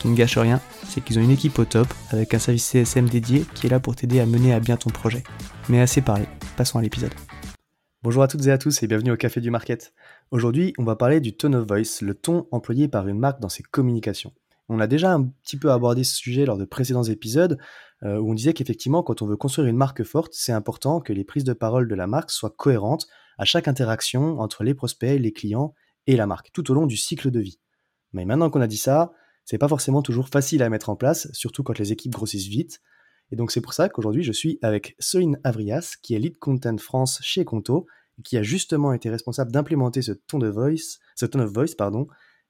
Qui ne gâche rien, c'est qu'ils ont une équipe au top avec un service CSM dédié qui est là pour t'aider à mener à bien ton projet. Mais assez parlé, passons à l'épisode. Bonjour à toutes et à tous et bienvenue au Café du Market. Aujourd'hui, on va parler du tone of voice, le ton employé par une marque dans ses communications. On a déjà un petit peu abordé ce sujet lors de précédents épisodes, euh, où on disait qu'effectivement, quand on veut construire une marque forte, c'est important que les prises de parole de la marque soient cohérentes à chaque interaction entre les prospects, les clients et la marque, tout au long du cycle de vie. Mais maintenant qu'on a dit ça, c'est pas forcément toujours facile à mettre en place, surtout quand les équipes grossissent vite. Et donc c'est pour ça qu'aujourd'hui je suis avec Soline Avrias, qui est lead content France chez Conto, et qui a justement été responsable d'implémenter ce ton de voice, ce tone of voice, pardon,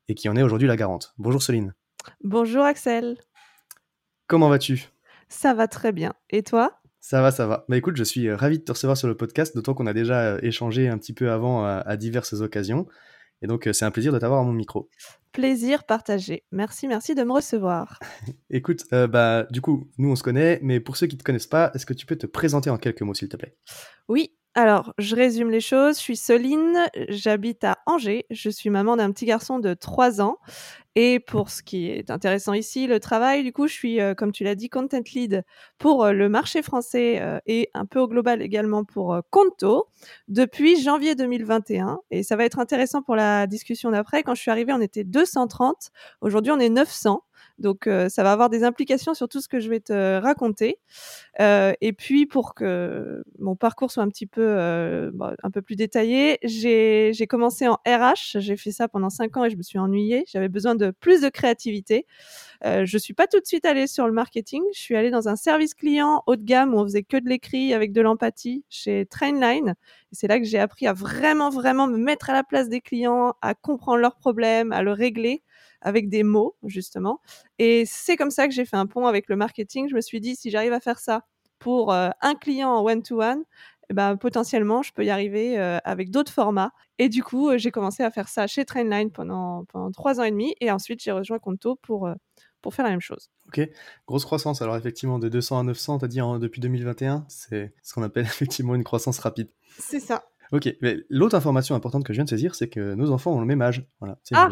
et qui en est aujourd'hui la garante. Bonjour Soline. Bonjour Axel. Comment vas-tu? Ça va très bien. Et toi? Ça va, ça va. Bah écoute, je suis euh, ravi de te recevoir sur le podcast, d'autant qu'on a déjà euh, échangé un petit peu avant à, à diverses occasions. Et donc, euh, c'est un plaisir de t'avoir à mon micro. Plaisir partagé. Merci, merci de me recevoir. Écoute, euh, bah, du coup, nous, on se connaît, mais pour ceux qui ne te connaissent pas, est-ce que tu peux te présenter en quelques mots, s'il te plaît? Oui, alors, je résume les choses. Je suis Soline, j'habite à Angers. Je suis maman d'un petit garçon de 3 ans. Et pour ce qui est intéressant ici, le travail, du coup, je suis, euh, comme tu l'as dit, content lead pour euh, le marché français euh, et un peu au global également pour Conto depuis janvier 2021. Et ça va être intéressant pour la discussion d'après. Quand je suis arrivée, on était 230. Aujourd'hui, on est 900. Donc, euh, ça va avoir des implications sur tout ce que je vais te raconter. Euh, et puis, pour que mon parcours soit un petit peu, euh, bah, un peu plus détaillé, j'ai commencé en RH. J'ai fait ça pendant cinq ans et je me suis ennuyée. J'avais besoin de plus de créativité. Euh, je suis pas tout de suite allée sur le marketing. Je suis allée dans un service client haut de gamme où on faisait que de l'écrit avec de l'empathie chez Trainline. C'est là que j'ai appris à vraiment, vraiment me mettre à la place des clients, à comprendre leurs problèmes, à le régler avec des mots, justement. Et c'est comme ça que j'ai fait un pont avec le marketing. Je me suis dit, si j'arrive à faire ça pour euh, un client en one-to-one, eh ben, potentiellement, je peux y arriver euh, avec d'autres formats. Et du coup, euh, j'ai commencé à faire ça chez Trainline pendant, pendant trois ans et demi. Et ensuite, j'ai rejoint Conto pour, euh, pour faire la même chose. Ok, grosse croissance. Alors effectivement, de 200 à 900, t'as dit en- depuis 2021, c'est ce qu'on appelle effectivement une croissance rapide. C'est ça. Ok, mais l'autre information importante que je viens de saisir, c'est que nos enfants ont le même âge. Voilà, c'est Ah.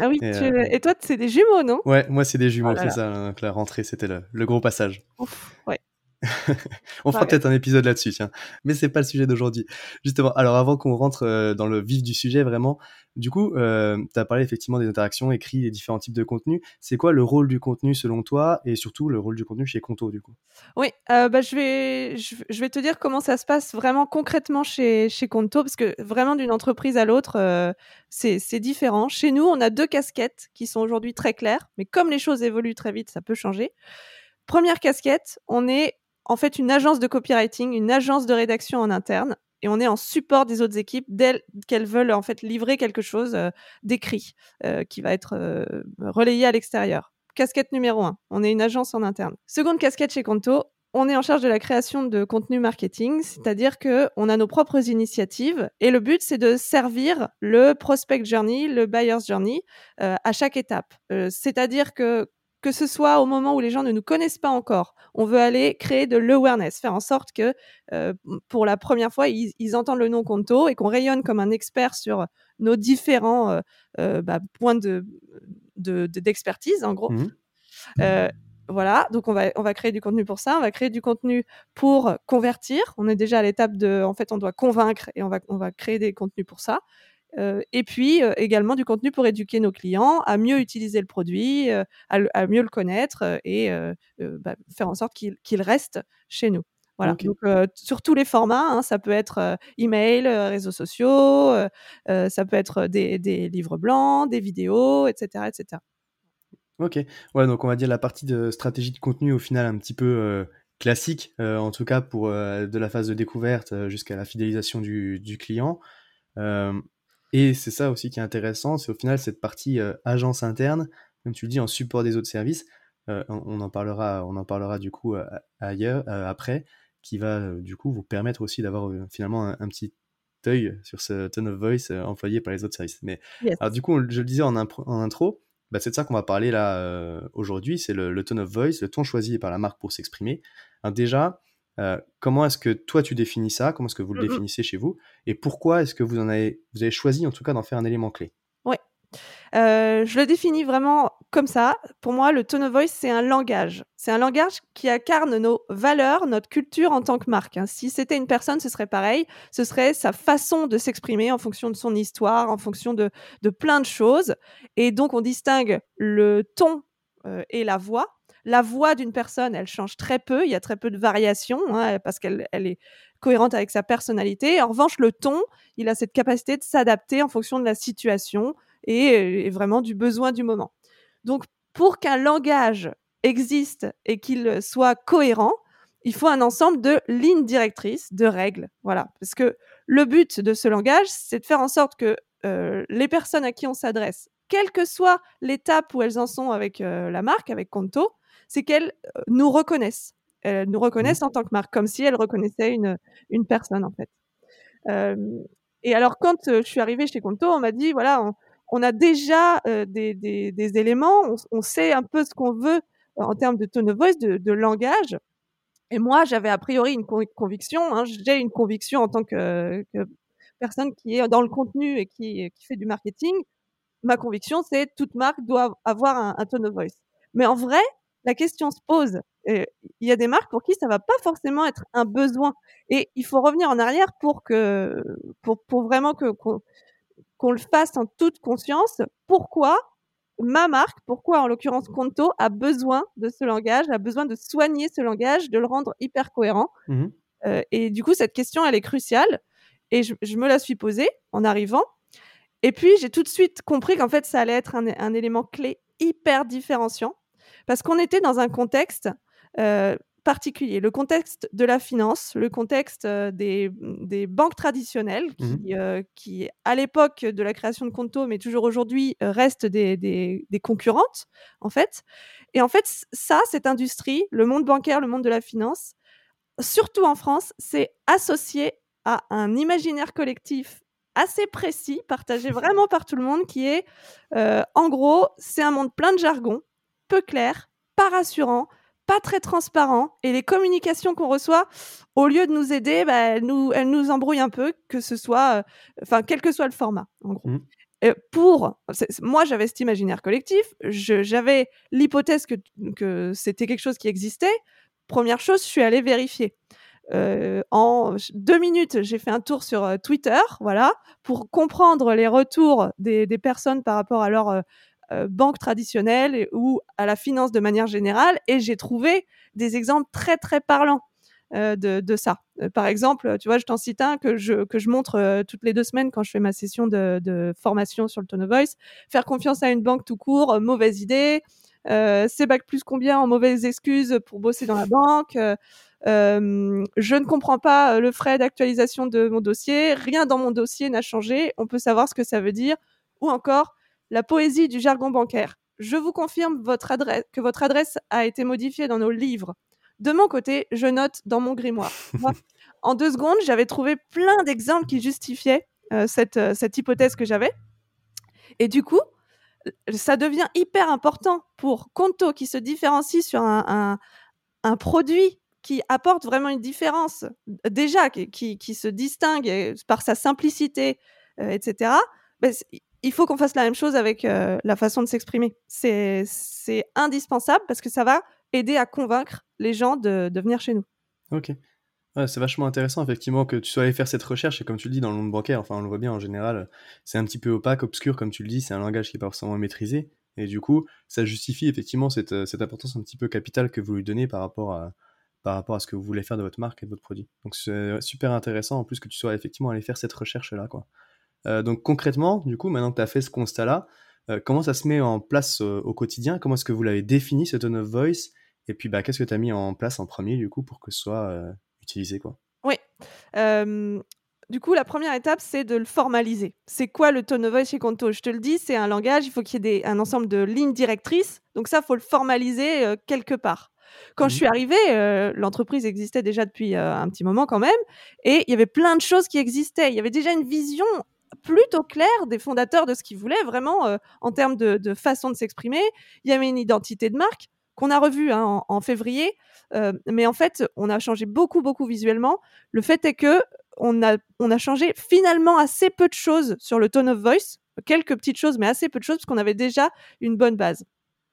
Ah oui, Et, tu- euh, et toi, c'est des jumeaux, non? Ouais, moi c'est des jumeaux, Oh c'est ça. Donc la rentrée, c'était le, le gros passage. Ouf, ouais. On fera Ouais. peut-être un épisode là-dessus, tiens. Mais c'est pas le sujet d'aujourd'hui. Justement, alors avant qu'on rentre euh, dans le vif du sujet, vraiment, du coup, euh, tu as parlé effectivement des interactions, écrits et différents types de contenus. C'est quoi le rôle du contenu selon toi et surtout le rôle du contenu chez Conto, du coup? Oui, euh, bah, je, vais, je, je vais te dire comment ça se passe vraiment concrètement chez, chez Conto, parce que vraiment d'une entreprise à l'autre, euh, c'est différent. Chez nous, on a deux casquettes qui sont aujourd'hui très claires, mais comme les choses évoluent très vite, ça peut changer. Première casquette, on est en fait une agence de copywriting, une agence de rédaction en interne, et on est en support des autres équipes dès qu'elles veulent en fait livrer quelque chose euh, d'écrit euh, qui va être euh, relayé à l'extérieur. Casquette numéro un, on est une agence en interne. Seconde casquette chez Conto, on est en charge de la création de contenu marketing, c'est-à-dire que on a nos propres initiatives et le but c'est de servir le prospect journey, le buyer's journey à chaque étape. C'est-à-dire que que ce soit au moment où les gens ne nous connaissent pas encore. On veut aller créer de l'awareness, faire en sorte que euh, pour la première fois, ils, entendent le nom Conto et qu'on rayonne comme un expert sur nos différents euh, euh, bah, points de, d'expertise, en gros. Mmh voilà, donc on va, on va créer du contenu pour ça, on va créer du contenu pour convertir. On est déjà à l'étape de, en fait, on doit convaincre et on va, on va créer des contenus pour ça. Euh, et puis euh, également du contenu pour éduquer nos clients à mieux utiliser le produit, euh, à, mieux le connaître et bah, faire en sorte qu'il reste chez nous. Voilà. Donc sur tous les formats, hein, ça peut être email, réseaux sociaux, ça peut être des, des, livres blancs, des vidéos, etc., etc. Ok. Ouais, donc on va dire la partie de stratégie de contenu au final un petit peu classique, en tout cas pour de la phase de découverte jusqu'à la fidélisation du, du client. Et c'est ça aussi qui est intéressant, c'est au final cette partie euh, agence interne, comme tu le dis, en support des autres services. Euh, on, en parlera, on en parlera du coup euh, ailleurs, après, qui va du coup vous permettre aussi d'avoir finalement un, petit œil sur ce tone of voice employé par les autres services. Mais alors, du coup, je le disais en, en intro, bah, c'est de ça qu'on va parler là aujourd'hui, c'est le, le, tone of voice, le ton choisi par la marque pour s'exprimer. déjà, euh, comment est-ce que toi tu définis ça? Comment est-ce que vous le mmh définissez chez vous? Et pourquoi est-ce que vous en avez, vous avez choisi en tout cas d'en faire un élément clé? Oui, euh, je le définis vraiment comme ça. Pour moi, le tone of voice, c'est un langage. C'est un langage qui incarne nos valeurs, notre culture en tant que marque. Hein. Si c'était une personne, ce serait pareil. Ce serait sa façon de s'exprimer en fonction de son histoire, en fonction de, de plein de choses. Et donc, on distingue le ton euh, et la voix la voix d'une personne, elle change très peu, il y a très peu de variations, hein, parce qu'elle elle est cohérente avec sa personnalité. En revanche, le ton, il a cette capacité de s'adapter en fonction de la situation et, vraiment du besoin du moment. Donc, pour qu'un langage existe et qu'il soit cohérent, il faut un ensemble de lignes directrices, de règles. Voilà. Parce que le but de ce langage, c'est de faire en sorte que euh, les personnes à qui on s'adresse, quelle que soit l'étape où elles en sont avec euh, la marque, avec Conto, c'est qu'elles euh, nous reconnaissent. Elles nous reconnaissent en tant que marque, comme si elles reconnaissaient une, une personne, en fait. et alors, quand je suis arrivée chez Conto, on m'a dit, voilà, on, a déjà des, des, éléments, on, sait un peu ce qu'on veut en termes de tone of voice, de, langage. Et moi, j'avais a priori une conviction, hein, j'ai une conviction en tant que, personne qui est dans le contenu et qui, qui fait du marketing. Ma conviction, c'est toute marque doit avoir un, un tone of voice. Mais en vrai, la question se pose. Il y a des marques pour qui ça va pas forcément être un besoin. Et il faut revenir en arrière pour que, pour, pour vraiment que, qu'on, le fasse en toute conscience. Pourquoi ma marque, pourquoi en l'occurrence Conto a besoin de ce langage, a besoin de soigner ce langage, de le rendre hyper cohérent? Mmh euh, et du coup, cette question, elle est cruciale. Et je, me la suis posée en arrivant. Et puis, j'ai tout de suite compris qu'en fait, ça allait être un, un élément clé hyper différenciant parce qu'on était dans un contexte euh, particulier, le contexte de la finance, le contexte euh, des, banques traditionnelles mmh euh, qui, à l'époque de la création de Conto, mais toujours aujourd'hui, restent des, concurrentes, en fait. Et en fait, ça, cette industrie, le monde bancaire, le monde de la finance, surtout en France, c'est associé à un imaginaire collectif assez précis, partagé vraiment par tout le monde, qui est, en gros, c'est un monde plein de jargon, peu clair, pas rassurant, pas très transparent. Et les communications qu'on reçoit, au lieu de nous aider, bah, elles, nous, elles nous embrouillent un peu, que ce soit, euh, enfin, quel que soit le format, en gros. Mmh. pour, moi, j'avais cet imaginaire collectif, j'avais l'hypothèse que, que c'était quelque chose qui existait. Première chose, je suis allée vérifier. Euh, en deux minutes, j'ai fait un tour sur euh, Twitter, voilà, pour comprendre les retours des, personnes par rapport à leur euh, banque traditionnelle ou à la finance de manière générale. Et j'ai trouvé des exemples très, très parlants. De, ça. Par exemple, tu vois, je t'en cite un que je, que je montre toutes les deux semaines quand je fais ma session de, formation sur le tone of voice. Faire confiance à une banque tout court, mauvaise idée. c'est bac plus combien en mauvaises excuses pour bosser dans la banque. Je ne comprends pas le frais d'actualisation de mon dossier. Rien dans mon dossier n'a changé. On peut savoir ce que ça veut dire. Ou encore, la poésie du jargon bancaire. Je vous confirme votre adresse, que votre adresse a été modifiée dans nos livres. De mon côté, je note dans mon grimoire. en deux secondes, j'avais trouvé plein d'exemples qui justifiaient euh, cette, euh, cette hypothèse que j'avais. Et du coup, ça devient hyper important pour Conto qui se différencie sur un, un, produit qui apporte vraiment une différence, déjà, qui, qui, se distingue par sa simplicité, etc. Ben, il faut qu'on fasse la même chose avec la façon de s'exprimer. C'est indispensable parce que ça va aider à convaincre les gens de, venir chez nous. Ok c'est vachement intéressant, effectivement, que tu sois allé faire cette recherche, et comme tu le dis, dans le monde bancaire, enfin, on le voit bien en général, c'est un petit peu opaque, obscur, comme tu le dis, c'est un langage qui n'est pas forcément maîtrisé, et du coup, ça justifie effectivement cette, euh, cette importance un petit peu capitale que vous lui donnez par rapport à, par rapport à ce que vous voulez faire de votre marque et de votre produit. Donc, c'est super intéressant, en plus, que tu sois effectivement allé faire cette recherche-là, quoi. Euh, donc, concrètement, du coup, maintenant que tu as fait ce constat-là, euh, comment ça se met en place au quotidien? Comment est-ce que vous l'avez défini, ce tone of voice? Et puis, bah, qu'est-ce que tu as mis en place en premier, du coup, pour que ce soit utiliser quoi? Oui. du coup, la première étape, c'est de le formaliser. C'est quoi le tone of voice chez Conto? Je te le dis, c'est un langage, il faut qu'il y ait un ensemble de lignes directrices. Donc ça, il faut le formaliser quelque part. Quand je mmh suis arrivée, l'entreprise existait déjà depuis un petit moment quand même, et il y avait plein de choses qui existaient. Il y avait déjà une vision plutôt claire des fondateurs de ce qu'ils voulaient vraiment en termes de, façon de s'exprimer. Il y avait une identité de marque qu'on a revue hein, en, février, euh, mais en fait, on a changé beaucoup, beaucoup visuellement. Le fait est que on a, on a changé finalement assez peu de choses sur le tone of voice, quelques petites choses, mais assez peu de choses, parce qu'on avait déjà une bonne base.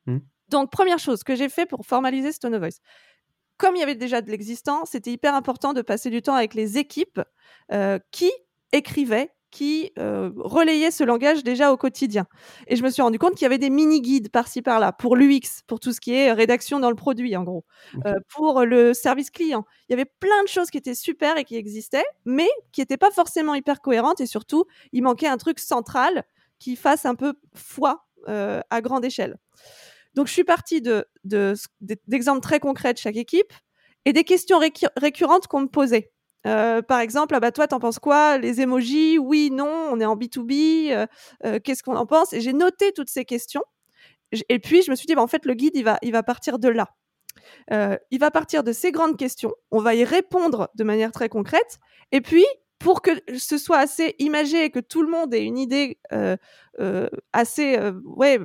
Mmh. Donc, première chose que j'ai fait pour formaliser ce tone of voice. Comme il y avait déjà de l'existant, c'était hyper important de passer du temps avec les équipes euh, qui écrivaient qui euh, relayait ce langage déjà au quotidien. Et je me suis rendu compte qu'il y avait des mini-guides par-ci par-là pour l'UX, pour tout ce qui est rédaction dans le produit en gros, euh, pour le service client. Il y avait plein de choses qui étaient super et qui existaient, mais qui n'étaient pas forcément hyper cohérentes et surtout, il manquait un truc central qui fasse un peu foi euh, à grande échelle. Donc je suis partie de, d'exemples très concrets de chaque équipe et des questions récurrentes qu'on me posait. Euh, par exemple, ah bah toi, t'en penses quoi? Les emojis Oui, non, on est en B2B, euh, euh, qu'est-ce qu'on en pense? Et j'ai noté toutes ces questions. Et puis, je me suis dit, bah, en fait, le guide, il va, il va partir de là. il va partir de ces grandes questions. On va y répondre de manière très concrète. Et puis, pour que ce soit assez imagé et que tout le monde ait une idée assez ouais,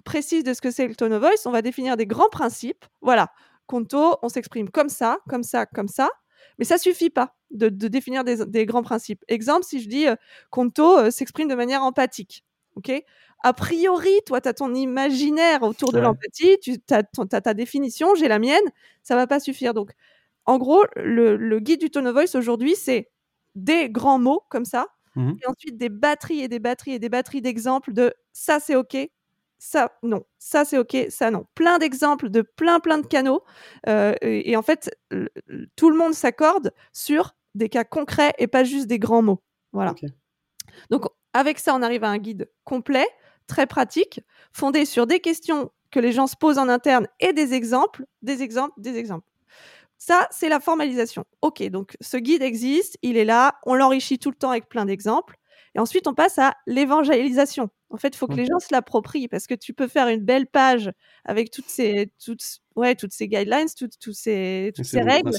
précise de ce que c'est le tone of voice, on va définir des grands principes. Voilà, Conto, on s'exprime comme ça, comme ça, comme ça. Mais ça suffit pas de, définir des, grands principes. Exemple, si je dis euh, Conto euh, s'exprime de manière empathique. ok? A priori, toi, tu as ton imaginaire autour de l'empathie, tu as, ta définition, j'ai la mienne, ça va pas suffire. Donc, en gros, le, guide du tone of voice aujourd'hui, c'est des grands mots comme ça, mmh et ensuite des batteries et des batteries et des batteries d'exemples de ça c'est OK, ça non, ça c'est ok, ça non. Plein d'exemples de plein plein de canaux euh, et, en fait tout le monde s'accorde sur des cas concrets et pas juste des grands mots. Voilà. Donc avec ça on arrive à un guide complet, très pratique, fondé sur des questions que les gens se posent en interne et des exemples, des exemples, des exemples. Ça, c'est la formalisation. Ok, donc ce guide existe, il est là, on l'enrichit tout le temps avec plein d'exemples. Et ensuite, on passe à l'évangélisation. En fait, il faut que les gens se l'approprient parce que tu peux faire une belle page avec toutes ces, toutes, ouais, toutes ces guidelines, toutes, toutes ces, toutes ces règles.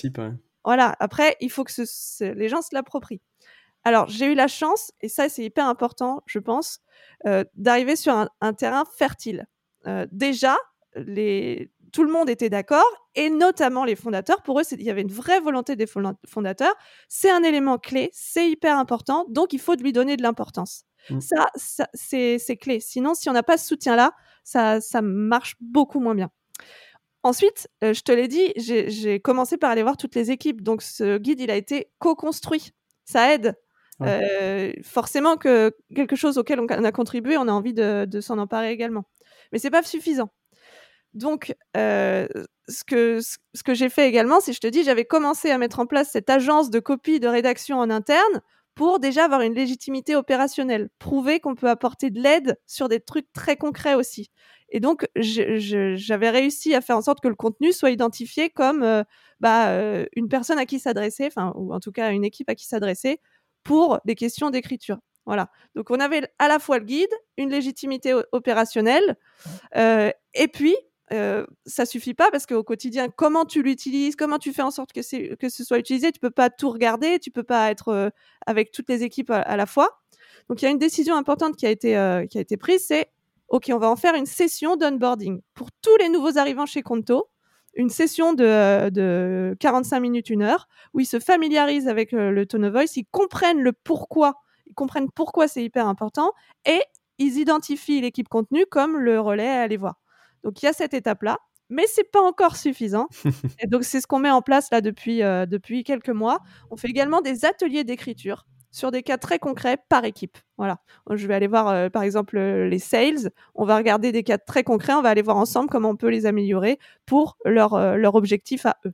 Voilà. Après, il faut que les gens se l'approprient. Alors, j'ai eu la chance, et ça, c'est hyper important, je pense, euh, d'arriver sur un, terrain fertile. Euh, déjà, les, tout le monde était d'accord, et notamment les fondateurs. Pour eux, il y avait une vraie volonté des fondateurs. C'est un élément clé, c'est hyper important, donc il faut lui donner de l'importance. Mmh. Ça, c'est clé. Sinon, si on n'a pas ce soutien-là, ça, ça marche beaucoup moins bien. Ensuite, euh, je te l'ai dit, j'ai commencé par aller voir toutes les équipes. Donc, ce guide, il a été co-construit. Ça aide. Euh, forcément que quelque chose auquel on a contribué, on a envie de, de s'en emparer également. Mais c'est pas suffisant. Donc, euh, ce que, j'ai fait également, c'est, je te dis, j'avais commencé à mettre en place cette agence de copie de rédaction en interne pour déjà avoir une légitimité opérationnelle, prouver qu'on peut apporter de l'aide sur des trucs très concrets aussi. Et donc, j'avais réussi à faire en sorte que le contenu soit identifié comme euh, bah, euh, une personne à qui s'adresser, ou en tout cas une équipe à qui s'adresser pour des questions d'écriture. Voilà. Donc, on avait à la fois le guide, une légitimité opérationnelle, et puis euh, ça suffit pas parce qu'au quotidien, comment tu l'utilises, comment tu fais en sorte que, ce soit utilisé, tu peux pas tout regarder, tu peux pas être euh, avec toutes les équipes à, la fois. Donc il y a une décision importante qui a été, euh, qui a été prise, c'est ok, on va en faire une session d'onboarding pour tous les nouveaux arrivants chez Conto une session de, de 45 minutes, une heure, où ils se familiarisent avec le tone of voice, ils comprennent le pourquoi, ils comprennent pourquoi c'est hyper important, et ils identifient l'équipe contenu comme le relais à aller voir. Donc il y a cette étape-là, mais c'est pas encore suffisant. et donc c'est ce qu'on met en place là depuis, euh, depuis quelques mois. On fait également des ateliers d'écriture sur des cas très concrets par équipe. Voilà. Je vais aller voir, euh, par exemple, euh, les sales. On va regarder des cas très concrets. On va aller voir ensemble comment on peut les améliorer pour leur, euh, leur objectif à eux.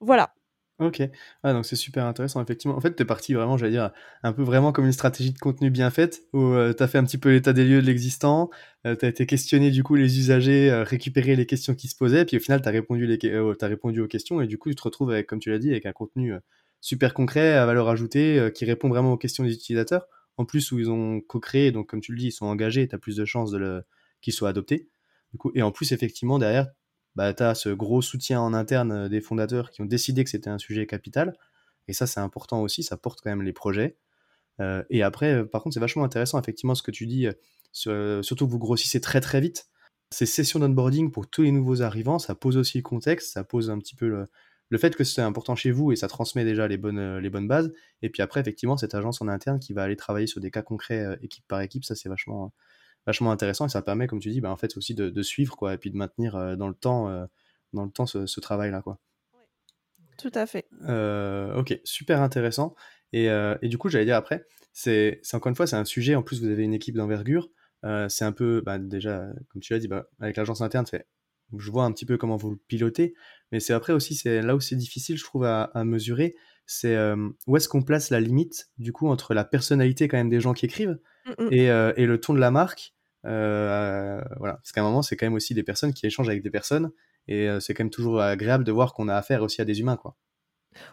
Voilà. Ok, ah, donc c'est super intéressant, effectivement. En fait, tu es parti vraiment, j'allais dire, un peu vraiment comme une stratégie de contenu bien faite, où tu as fait un petit peu l'état des lieux de l'existant, tu as été questionné du coup les usagers, récupérer les questions qui se posaient, puis au final, tu as, répondu les, as répondu aux questions, et du coup, tu te retrouves avec, comme tu l'as dit, avec un contenu super concret, à valeur ajoutée, euh, qui répond vraiment aux questions des utilisateurs. En plus, où ils ont co-créé, donc comme tu le dis, ils sont engagés, tu as plus de chances de qu'ils soient adoptés. Du coup, et en plus, effectivement, derrière, bah, tu as ce gros soutien en interne euh, des fondateurs qui ont décidé que c'était un sujet capital. Et ça, c'est important aussi, ça porte quand même les projets. Euh, et après, par contre, c'est vachement intéressant, effectivement, ce que tu dis, surtout que vous grossissez très très vite. Ces sessions d'onboarding pour tous les nouveaux arrivants, ça pose aussi le contexte, ça pose un petit peu le, le fait que c'est important chez vous et ça transmet déjà les bonnes, euh, les bonnes bases. Et puis après, effectivement, cette agence en interne qui va aller travailler sur des cas concrets euh, équipe par équipe, ça c'est vachement, vachement intéressant et ça permet, comme tu dis, bah, en fait aussi de, suivre quoi, et puis de maintenir euh, dans le temps, dans le temps ce, travail-là. Quoi. Tout à fait. ok, super intéressant. Et, du coup, j'allais dire après, c'est encore une fois, c'est un sujet, en plus vous avez une équipe d'envergure. c'est un peu, bah, déjà, comme tu l'as dit, bah, avec l'agence interne, c'est je vois un petit peu comment vous le pilotez, mais c'est après aussi, c'est là où c'est difficile, je trouve, à, mesurer, c'est euh, où est-ce qu'on place la limite, du coup, entre la personnalité quand même des gens qui écrivent mmh, mmh. Euh, et, le ton de la marque. Euh, voilà, parce qu'à un moment, c'est quand même aussi des personnes qui échangent avec des personnes, et c'est quand même toujours agréable de voir qu'on a affaire aussi à des humains, quoi.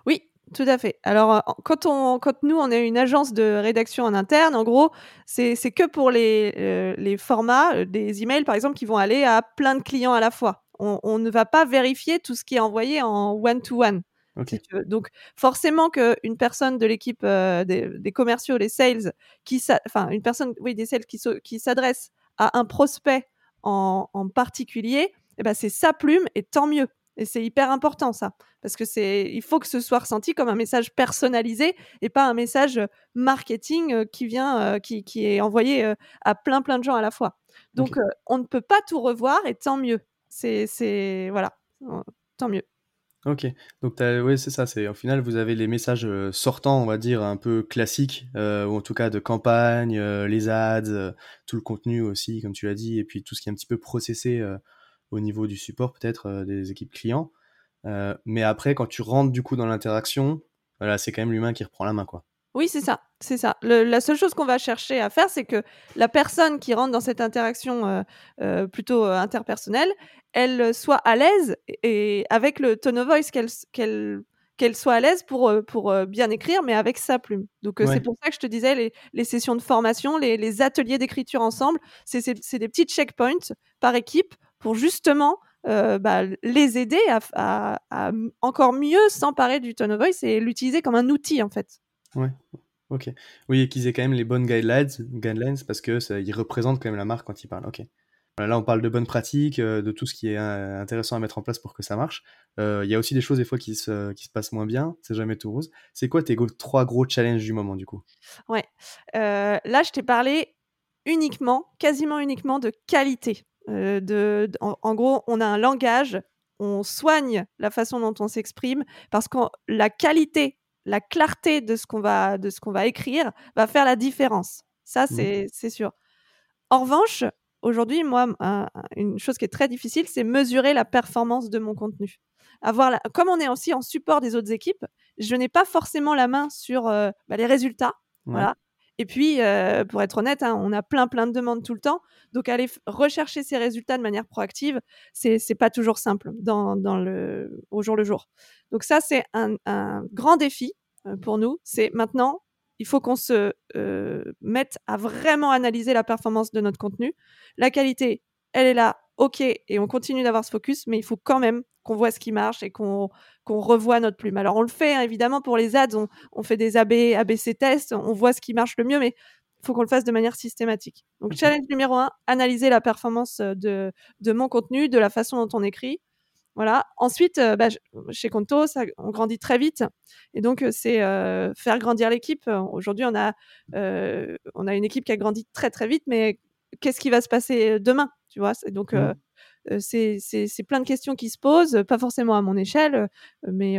Oui, tout à fait. Alors, quand, on, quand nous, on est une agence de rédaction en interne, en gros, c'est que pour les, euh, les formats euh, des emails, par exemple, qui vont aller à plein de clients à la fois. On, ne va pas vérifier tout ce qui est envoyé en one-to-one. Donc, forcément qu'une personne de l'équipe euh, des, commerciaux, les sales, qui enfin, une personne, oui, des sales qui, qui s'adresse à un prospect en, en particulier, eh ben, c'est sa plume et tant mieux. Et c'est hyper important ça, parce que c'est, il faut que ce soit ressenti comme un message personnalisé et pas un message marketing euh, qui vient, euh, qui, qui, est envoyé à plein plein de gens à la fois. Donc on ne peut pas tout revoir et tant mieux. C'est, c'est voilà, tant mieux. Ok, donc oui c'est ça, c'est au final vous avez les messages sortants, on va dire un peu classiques, ou en tout cas de campagne, les ads, tout le contenu aussi, comme tu l'as dit, et puis tout ce qui est un petit peu processé au niveau du support peut-être euh, des équipes clients. Euh, mais après, quand tu rentres du coup dans l'interaction, c'est quand même l'humain qui reprend la main, quoi. Oui, c'est ça, c'est ça. la seule chose qu'on va chercher à faire, c'est que la personne qui rentre dans cette interaction euh, plutôt interpersonnelle, elle soit à l'aise et avec le tone of voice qu'elle qu'elle qu'elle soit à l'aise pour, pour bien écrire, mais avec sa plume. Donc c'est pour ça que je te disais, les, les sessions de formation, les, les ateliers d'écriture ensemble, c'est des petits checkpoints par équipe pour justement euh, bah, les aider à, encore mieux s'emparer du tone of voice et l'utiliser comme un outil en fait. Ouais, ok. Oui, et qu'ils aient quand même les bonnes guidelines, guidelines parce que ça, ils représentent quand même la marque quand ils parlent. Ok. là, on parle de bonnes pratiques, euh, de tout ce qui est euh, intéressant à mettre en place pour que ça marche. Il y a aussi des choses des fois qui se, qui se passent moins bien, c'est jamais tout rose. C'est quoi tes trois gros challenges du moment du coup? Ouais. là, je t'ai parlé uniquement, quasiment uniquement de qualité. Euh, de, en, gros, on a un langage, on soigne la façon dont on s'exprime parce que la qualité, la clarté de ce qu'on va, de ce qu'on va écrire va faire la différence. Ça, mmh. c'est sûr. En revanche, aujourd'hui, moi, une chose qui est très difficile, c'est mesurer la performance de mon contenu. Avoir Comme on est aussi en support des autres équipes, je n'ai pas forcément la main sur euh, bah, les résultats. Voilà. Et puis, euh, pour être honnête, hein, on a plein, plein de demandes tout le temps. Donc, aller rechercher ces résultats de manière proactive, c'est n'est pas toujours simple dans, dans, le, au jour le jour. Donc, ça, c'est un, un, grand défi pour nous. C'est maintenant, il faut qu'on se euh, mette à vraiment analyser la performance de notre contenu. La qualité, elle est là, ok, et on continue d'avoir ce focus, mais il faut quand même qu'on voit ce qui marche et qu'on revoie notre plume. Alors on le fait hein, évidemment pour les ads, on, fait des AB, ABC tests, on voit ce qui marche le mieux, mais faut qu'on le fasse de manière systématique. Donc, challenge numéro un, analyser la performance de, de mon contenu, de la façon dont on écrit. Voilà. Ensuite, bah, chez Conto, ça, on grandit très vite. Et donc, c'est faire grandir l'équipe. Aujourd'hui, on, a, on a une équipe qui a grandi très, très vite, mais qu'est-ce qui va se passer demain tu vois? Donc mmh c'est plein de questions qui se posent, pas forcément à mon échelle, mais,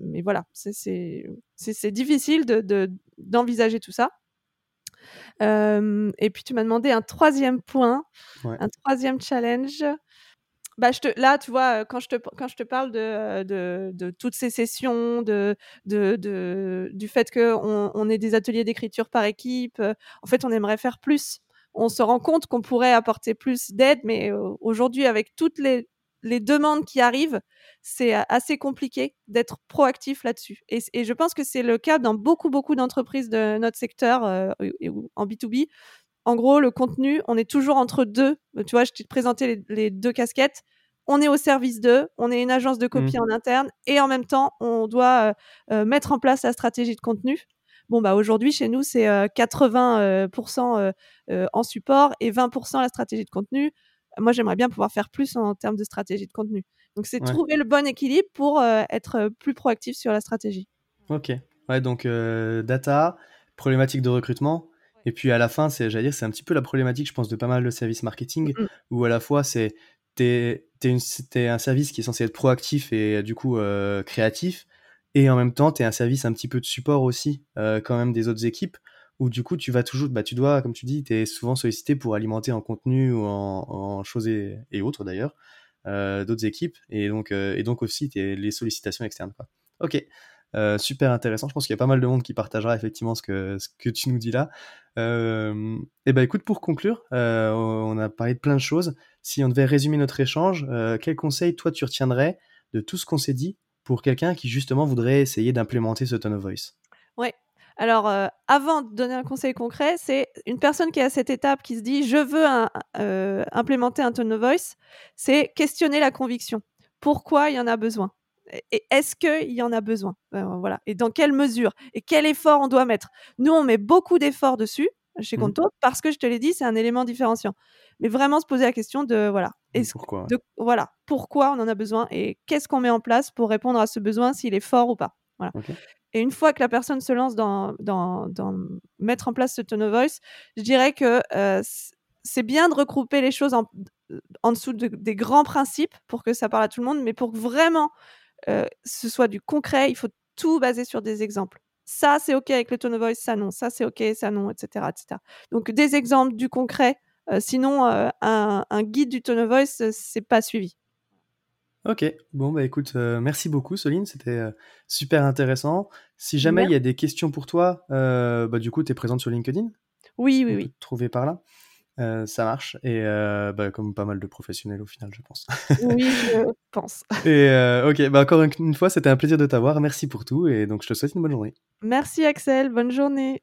mais voilà, c'est difficile d'envisager de, tout ça. et puis tu m'as demandé un troisième point, un troisième challenge. Bah, je te, là, tu vois, quand je te, quand je te parle de, de, de toutes ces sessions, de, de, de du fait qu'on on ait des ateliers d'écriture par équipe, en fait, on aimerait faire plus on se rend compte qu'on pourrait apporter plus d'aide, mais aujourd'hui, avec toutes les, demandes qui arrivent, c'est assez compliqué d'être proactif là-dessus. Et, je pense que c'est le cas dans beaucoup, beaucoup d'entreprises de notre secteur en B2B. En gros, le contenu, on est toujours entre deux. Tu vois, je t'ai présenté les, deux casquettes. On est au service d'eux, on est une agence de copie mmh. en interne et en même temps, on doit mettre en place la stratégie de contenu. Bon, bah aujourd'hui, chez nous, c'est 80% en support et 20% la stratégie de contenu. Moi, j'aimerais bien pouvoir faire plus en termes de stratégie de contenu. Donc, c'est trouver le bon équilibre pour être plus proactif sur la stratégie. Ok. Ouais, donc data, problématique de recrutement. Et puis à la fin, c'est, j'allais dire, c'est un petit peu la problématique, je pense, de pas mal de services marketing, mmh où à la fois c'est t'es, es, un service qui est censé être proactif et du coup créatif, et en même temps, tu es un service un petit peu de support aussi, euh, quand même, des autres équipes, où du coup, tu vas toujours, bah, tu dois, comme tu dis, tu es souvent sollicité pour alimenter en contenu ou en, choses et, autres d'ailleurs, euh, d'autres équipes, et donc, euh, et donc aussi es les sollicitations externes. Quoi. Ok, super intéressant. Je pense qu'il y a pas mal de monde qui partagera effectivement ce que, ce que tu nous dis là. et ben écoute, pour conclure, on a parlé de plein de choses. Si on devait résumer notre échange, quel conseil toi tu retiendrais de tout ce qu'on s'est dit pour quelqu'un qui justement voudrait essayer d'implémenter ce tone of voice? Ouais. Alors, euh, avant de donner un conseil concret, c'est une personne qui est à cette étape qui se dit je veux euh, implémenter un tone of voice, c'est questionner la conviction. Pourquoi il y en a besoin? Et est-ce qu'il y en a besoin? Euh, Voilà. Et dans quelle mesure? Et quel effort on doit mettre? Nous, on met beaucoup d'efforts dessus chez mmh. Conto parce que je te l'ai dit, c'est un élément différenciant. Mais vraiment se poser la question de voilà, pourquoi voilà, pourquoi on en a besoin et qu'est-ce qu'on met en place pour répondre à ce besoin s'il est fort ou pas? Voilà. Et une fois que la personne se lance dans, dans, mettre en place ce tone of voice, je dirais que euh, c'est bien de regrouper les choses en, en dessous des grands principes pour que ça parle à tout le monde, mais pour que vraiment euh, ce soit du concret, il faut tout baser sur des exemples. Ça, c'est OK avec le tone of voice, ça non, ça c'est OK, ça non, etc. etc. Donc des exemples, du concret, euh, sinon, euh, un, guide du tone of voice, c'est pas suivi. Ok, bon bah écoute, merci beaucoup Soline, c'était super intéressant. Si jamais il y a des questions pour toi, bah, du coup tu es présente sur LinkedIn? Oui, oui, oui. Trouver par là ça marche, et bah, comme pas mal de professionnels au final, je pense. oui, je pense. Et ok, bah encore une fois, c'était un plaisir de t'avoir. Merci pour tout, et donc je te souhaite une bonne journée. Merci Axel, bonne journée.